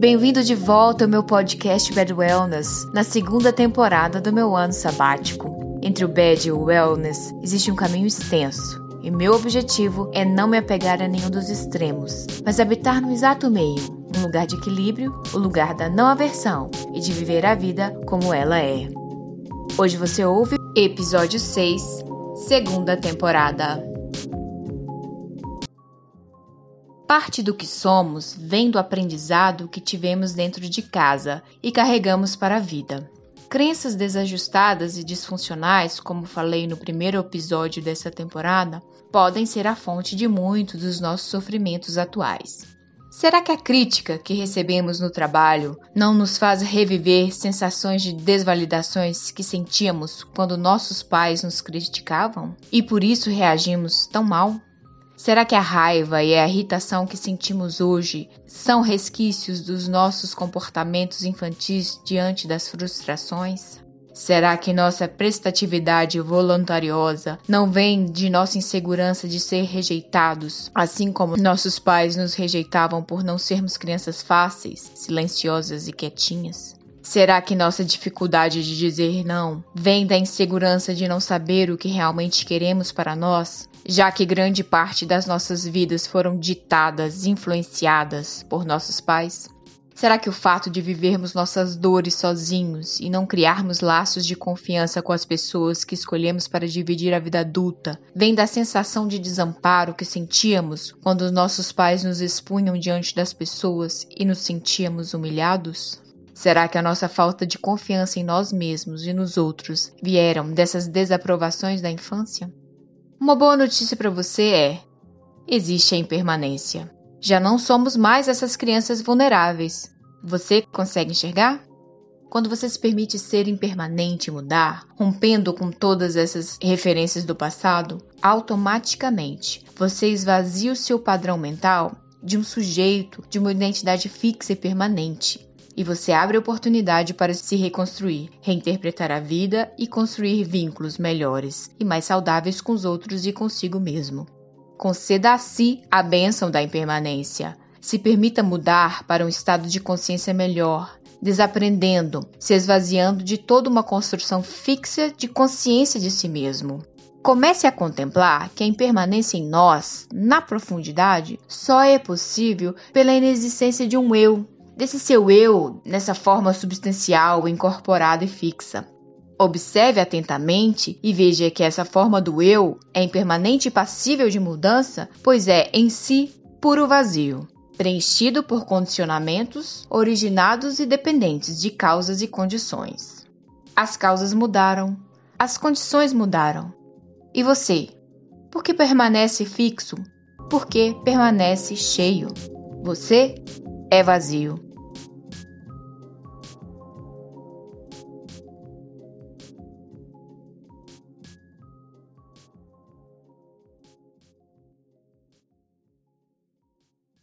Bem-vindo de volta ao meu podcast Bad Wellness, na segunda temporada do meu ano sabático. Entre o bad e o wellness existe um caminho extenso, e meu objetivo é não me apegar a nenhum dos extremos, mas habitar no exato meio, um lugar de equilíbrio, o lugar da não aversão e de viver a vida como ela é. Hoje você ouve episódio 6, segunda temporada. Parte do que somos vem do aprendizado que tivemos dentro de casa e carregamos para a vida. Crenças desajustadas e disfuncionais, como falei no primeiro episódio dessa temporada, podem ser a fonte de muitos dos nossos sofrimentos atuais. Será que a crítica que recebemos no trabalho não nos faz reviver sensações de desvalidações que sentíamos quando nossos pais nos criticavam e por isso reagimos tão mal? Será que a raiva e a irritação que sentimos hoje são resquícios dos nossos comportamentos infantis diante das frustrações? Será que nossa prestatividade voluntariosa não vem de nossa insegurança de ser rejeitados, assim como nossos pais nos rejeitavam por não sermos crianças fáceis, silenciosas e quietinhas? Será que nossa dificuldade de dizer não vem da insegurança de não saber o que realmente queremos para nós? já que grande parte das nossas vidas foram ditadas, influenciadas por nossos pais? Será que o fato de vivermos nossas dores sozinhos e não criarmos laços de confiança com as pessoas que escolhemos para dividir a vida adulta vem da sensação de desamparo que sentíamos quando os nossos pais nos expunham diante das pessoas e nos sentíamos humilhados? Será que a nossa falta de confiança em nós mesmos e nos outros vieram dessas desaprovações da infância? Uma boa notícia para você é: existe a impermanência. Já não somos mais essas crianças vulneráveis. Você consegue enxergar? Quando você se permite ser impermanente e mudar, rompendo com todas essas referências do passado, automaticamente você esvazia o seu padrão mental de um sujeito, de uma identidade fixa e permanente e você abre oportunidade para se reconstruir, reinterpretar a vida e construir vínculos melhores e mais saudáveis com os outros e consigo mesmo. Conceda a si a bênção da impermanência. Se permita mudar para um estado de consciência melhor, desaprendendo, se esvaziando de toda uma construção fixa de consciência de si mesmo. Comece a contemplar que a impermanência em nós, na profundidade, só é possível pela inexistência de um eu, desse seu eu nessa forma substancial, incorporada e fixa. Observe atentamente e veja que essa forma do eu é impermanente e passível de mudança, pois é em si puro vazio, preenchido por condicionamentos originados e dependentes de causas e condições. As causas mudaram, as condições mudaram. E você? Por que permanece fixo? Por que permanece cheio? Você é vazio.